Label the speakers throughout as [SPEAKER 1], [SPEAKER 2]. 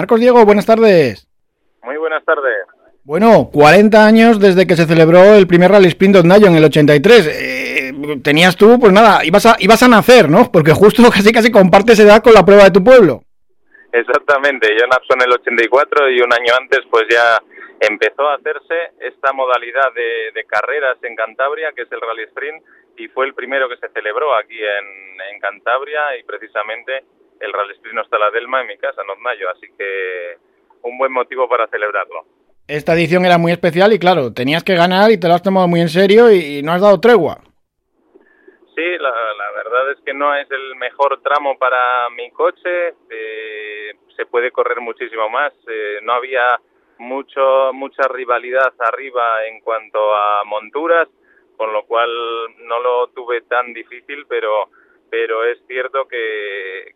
[SPEAKER 1] Marcos Diego, buenas tardes.
[SPEAKER 2] Muy buenas tardes.
[SPEAKER 1] Bueno, 40 años desde que se celebró el primer Rally Sprint Nayo en el 83. Eh, tenías tú, pues nada, ibas a, ibas a nacer, ¿no? Porque justo casi casi compartes edad con la prueba de tu pueblo.
[SPEAKER 2] Exactamente, yo nací en el 84 y un año antes pues ya empezó a hacerse esta modalidad de, de carreras en Cantabria, que es el Rally Sprint, y fue el primero que se celebró aquí en, en Cantabria y precisamente el Rally Sprint la Delma en mi casa, en Oznayo, así que un buen motivo para celebrarlo.
[SPEAKER 1] Esta edición era muy especial y claro, tenías que ganar y te lo has tomado muy en serio y, no has dado tregua.
[SPEAKER 2] Sí, la, la, verdad es que no es el mejor tramo para mi coche, eh, se puede correr muchísimo más, eh, no había mucho mucha rivalidad arriba en cuanto a monturas, con lo cual no lo tuve tan difícil, pero pero es cierto que,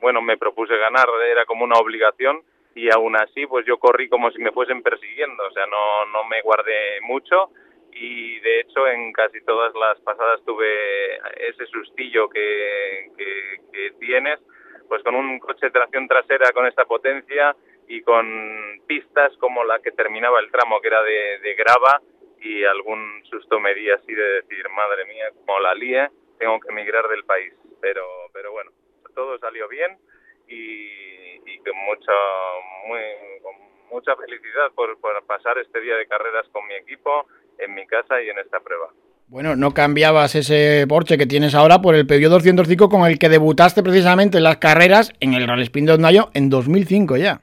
[SPEAKER 2] bueno me propuse ganar, era como una obligación y aún así pues yo corrí como si me fuesen persiguiendo, o sea, no, no me guardé mucho y de hecho en casi todas las pasadas tuve ese sustillo que, tienes, pues con un coche de tracción trasera con esta potencia y con pistas como la que terminaba el tramo que era de, grava y algún susto me di así de decir, madre mía, como la líe, tengo que emigrar del país, pero, pero bueno, todo salió bien y con mucha, muy, con mucha felicidad por, pasar este día de carreras con mi equipo en mi casa y en esta prueba.
[SPEAKER 1] Bueno, no cambiabas ese Porsche que tienes ahora por el Peugeot 205 con el que debutaste precisamente en las carreras en el Rally Sprint de Ondayo en 2005 ya.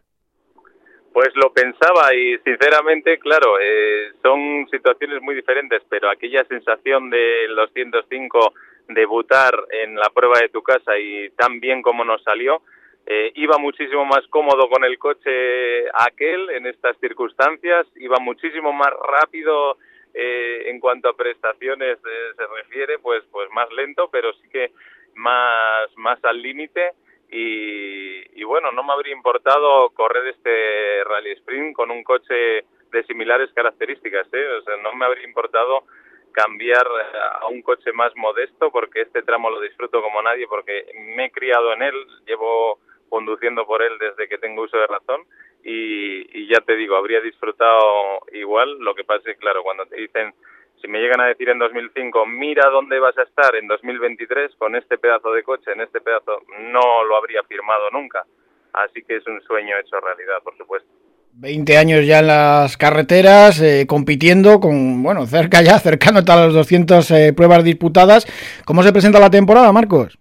[SPEAKER 2] Pues lo pensaba y sinceramente, claro, eh, son situaciones muy diferentes, pero aquella sensación del 205 debutar en la prueba de tu casa y tan bien como nos salió, eh, iba muchísimo más cómodo con el coche aquel en estas circunstancias, iba muchísimo más rápido eh, en cuanto a prestaciones eh, se refiere, pues, pues más lento, pero sí que más, más al límite. Y, y, bueno, no me habría importado correr este rally sprint con un coche de similares características, ¿eh? o sea, no me habría importado cambiar a un coche más modesto porque este tramo lo disfruto como nadie porque me he criado en él, llevo conduciendo por él desde que tengo uso de razón y, ya te digo, habría disfrutado igual. Lo que pasa es claro, cuando te dicen, si me llegan a decir en 2005, mira dónde vas a estar en 2023 con este pedazo de coche, en este pedazo, no lo habría firmado nunca. Así que es un sueño hecho realidad, por supuesto.
[SPEAKER 1] 20 años ya en las carreteras, eh, compitiendo con, bueno, cerca ya, cercano a las 200 eh, pruebas disputadas. ¿Cómo se presenta la temporada, Marcos?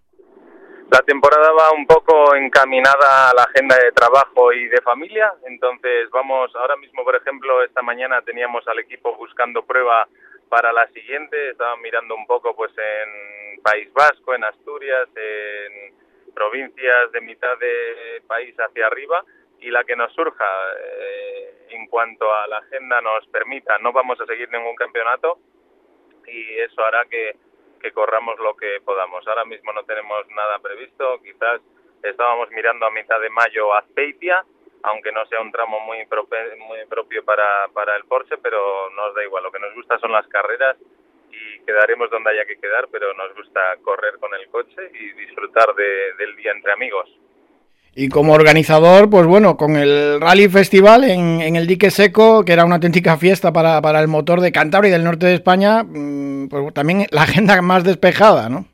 [SPEAKER 2] La temporada va un poco encaminada a la agenda de trabajo y de familia, entonces vamos, ahora mismo por ejemplo, esta mañana teníamos al equipo buscando prueba para la siguiente, estaban mirando un poco pues en País Vasco, en Asturias, en provincias de mitad de país hacia arriba y la que nos surja eh, en cuanto a la agenda nos permita, no vamos a seguir ningún campeonato y eso hará que que corramos lo que podamos. Ahora mismo no tenemos nada previsto, quizás estábamos mirando a mitad de mayo a Azpeitia, aunque no sea un tramo muy, muy propio para, para el Porsche, pero nos da igual, lo que nos gusta son las carreras y quedaremos donde haya que quedar, pero nos gusta correr con el coche y disfrutar del día entre amigos.
[SPEAKER 1] Y como organizador, pues bueno, con el Rally Festival en, en el dique seco, que era una auténtica fiesta para, para, el motor de Cantabria y del norte de España, mm, pues también la agenda más despejada, ¿no?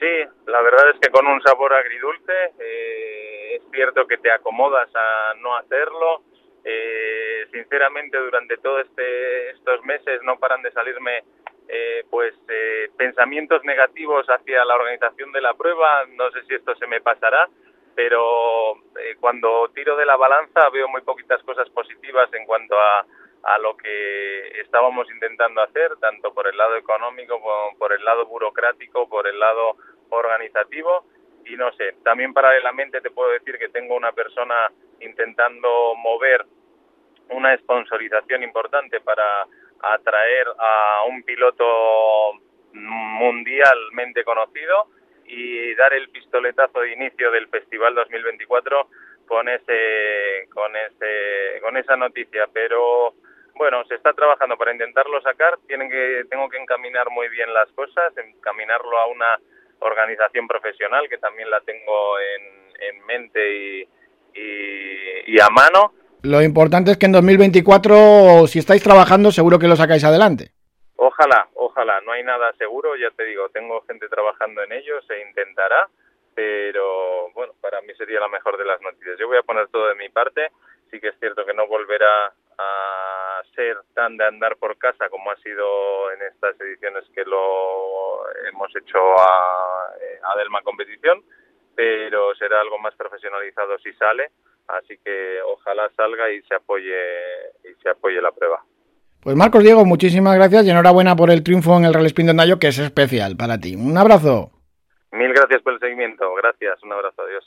[SPEAKER 2] Sí, la verdad es que con un sabor agridulce, eh, es cierto que te acomodas a no hacerlo. Eh, sinceramente, durante todos este, estos meses no paran de salirme eh, pues eh, pensamientos negativos hacia la organización de la prueba. No sé si esto se me pasará, pero eh, cuando tiro de la balanza veo muy poquitas cosas positivas en cuanto a, a lo que estábamos intentando hacer, tanto por el lado económico como por el lado burocrático, por el lado organizativo. Y no sé, también paralelamente te puedo decir que tengo una persona intentando mover una sponsorización importante para atraer a un piloto mundialmente conocido y dar el pistoletazo de inicio del Festival 2024 con ese con ese con esa noticia, pero bueno, se está trabajando para intentarlo sacar, tienen que tengo que encaminar muy bien las cosas, encaminarlo a una organización profesional que también la tengo en, en mente y, y y a mano.
[SPEAKER 1] Lo importante es que en 2024, si estáis trabajando, seguro que lo sacáis adelante.
[SPEAKER 2] Ojalá, ojalá, no hay nada seguro, ya te digo, tengo gente trabajando en ello, se intentará, pero bueno, para mí sería la mejor de las noticias. Yo voy a poner todo de mi parte, sí que es cierto que no volverá a ser tan de andar por casa como ha sido en estas ediciones que lo hemos hecho a, a Delma Competición, pero será algo más profesionalizado si sale, así que ojalá salga y se apoye y se apoye la prueba.
[SPEAKER 1] Pues Marcos Diego, muchísimas gracias y enhorabuena por el triunfo en el Rally Spin de Nayo, que es especial para ti. Un abrazo.
[SPEAKER 2] Mil gracias por el seguimiento. Gracias. Un abrazo. Adiós.